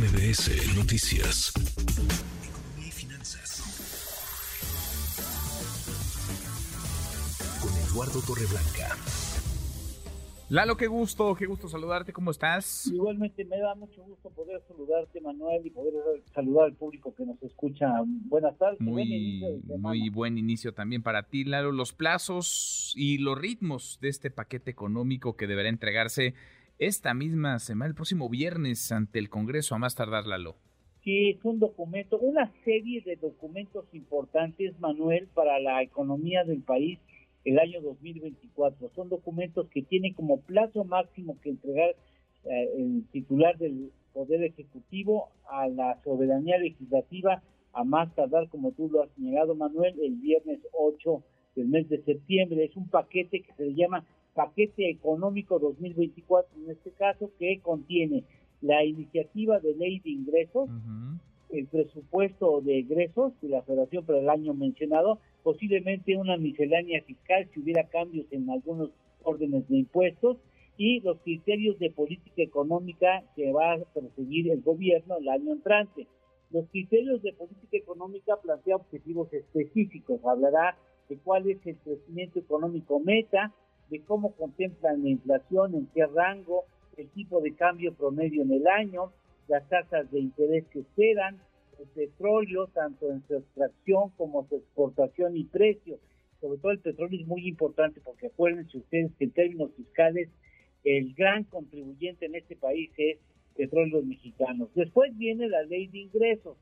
MBS Noticias. Economía y finanzas. Con Eduardo Torreblanca. Lalo, qué gusto, qué gusto saludarte, ¿cómo estás? Igualmente me da mucho gusto poder saludarte, Manuel, y poder saludar al público que nos escucha. Buenas tardes. Muy buen, muy buen inicio también para ti, Lalo. Los plazos y los ritmos de este paquete económico que deberá entregarse esta misma semana, el próximo viernes, ante el Congreso, a más tardar, Lalo. Sí, es un documento, una serie de documentos importantes, Manuel, para la economía del país el año 2024. Son documentos que tienen como plazo máximo que entregar eh, el titular del Poder Ejecutivo a la soberanía legislativa a más tardar, como tú lo has señalado, Manuel, el viernes 8 del mes de septiembre. Es un paquete que se llama paquete económico 2024, en este caso, que contiene la iniciativa de ley de ingresos, el presupuesto de egresos de la Federación para el año mencionado, posiblemente una miscelánea fiscal si hubiera cambios en algunos órdenes de impuestos y los criterios de política económica que va a perseguir el gobierno el año entrante. Los criterios de política económica plantean objetivos específicos, hablará de cuál es el crecimiento económico meta, de cómo contemplan la inflación, en qué rango, el tipo de cambio promedio en el año, las tasas de interés que esperan, el petróleo, tanto en su extracción como su exportación y precio. Sobre todo el petróleo es muy importante porque acuérdense ustedes que en términos fiscales el gran contribuyente en este país es petróleos mexicanos. Después viene la ley de ingresos.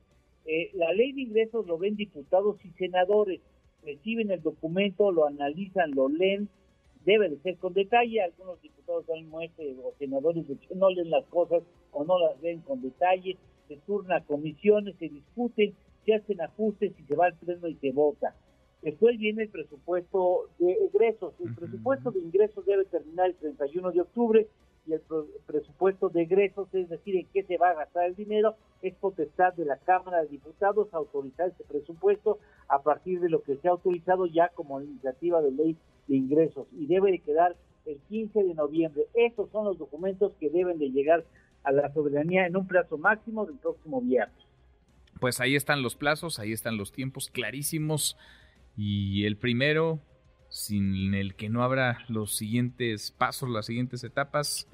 Eh, la ley de ingresos lo ven diputados y senadores, reciben el documento, lo analizan, lo leen, debe de ser con detalle. Algunos diputados o senadores no leen las cosas o no las leen con detalle. Se turna comisiones, se discuten, se hacen ajustes y se va al pleno y se vota. Después viene el presupuesto de ingresos. El presupuesto de ingresos debe terminar el 31 de octubre y el presupuesto de egresos, es decir, en qué se va a gastar el dinero, es potestad de la Cámara de Diputados autorizar ese presupuesto a partir de lo que se ha autorizado ya como iniciativa de ley de ingresos y debe de quedar el 15 de noviembre. Estos son los documentos que deben de llegar a la soberanía en un plazo máximo del próximo viernes. Pues ahí están los plazos, ahí están los tiempos clarísimos y el primero sin el que no habrá los siguientes pasos, las siguientes etapas,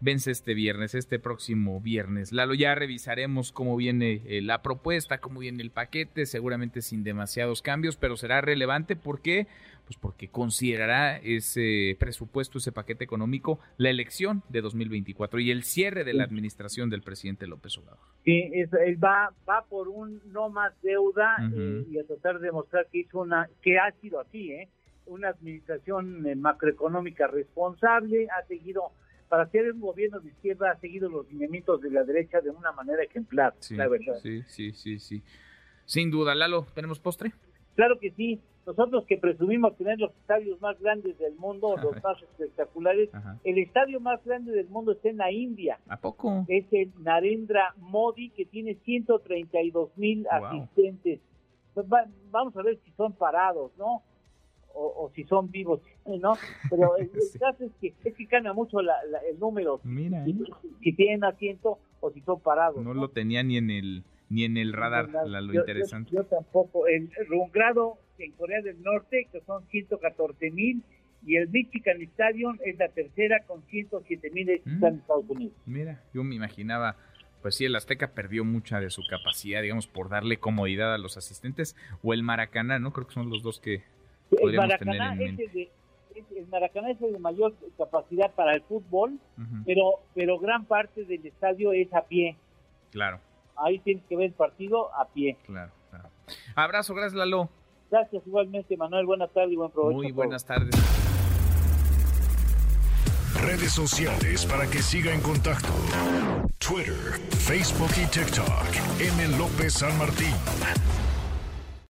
vence este viernes, este próximo viernes. Lalo, ya revisaremos cómo viene eh, la propuesta, cómo viene el paquete, seguramente sin demasiados cambios, pero será relevante porque pues porque considerará ese presupuesto, ese paquete económico, la elección de 2024 y el cierre de la administración del presidente López Obrador. Sí, él va, va por un no más deuda eh, y a tratar de demostrar que hizo una, que ha sido así, ¿eh? una administración eh, macroeconómica responsable, ha seguido, para ser un gobierno de izquierda, ha seguido los lineamientos de la derecha de una manera ejemplar, sí, la verdad. Sí, sí, sí, sí. Sin duda, Lalo, ¿tenemos postre? Claro que sí. Nosotros que presumimos tener los estadios más grandes del mundo, los más espectaculares, el estadio más grande del mundo está en la India. ¿A poco? Es el Narendra Modi, que tiene 132 mil asistentes. Pues vamos a ver si son parados, ¿no? O, si son vivos, ¿no? Pero el, caso es que, es que cambia mucho el número. Mira, ¿eh? si, tienen asiento o si son parados. No, lo tenía ni en el ni en el radar, lo interesante. Yo, tampoco. El, Rungrado en Corea del Norte, que son 114 mil, y el Michigan Stadium es la tercera con 107 mil mm. en Estados Unidos. Mira, yo me imaginaba pues sí, el Azteca perdió mucha de su capacidad, digamos, por darle comodidad a los asistentes, o el Maracaná, ¿no? Creo que son los dos que, el Maracaná, es el, de, el Maracaná es el de mayor capacidad para el fútbol, pero, pero gran parte del estadio es a pie. Claro. Ahí tienes que ver el partido a pie. Claro, claro. Abrazo, gracias Lalo. Gracias igualmente, Manuel. Buenas tardes y buen provecho. Muy buenas tardes. Redes sociales para que siga en contacto: Twitter, Facebook y TikTok. M. López San Martín.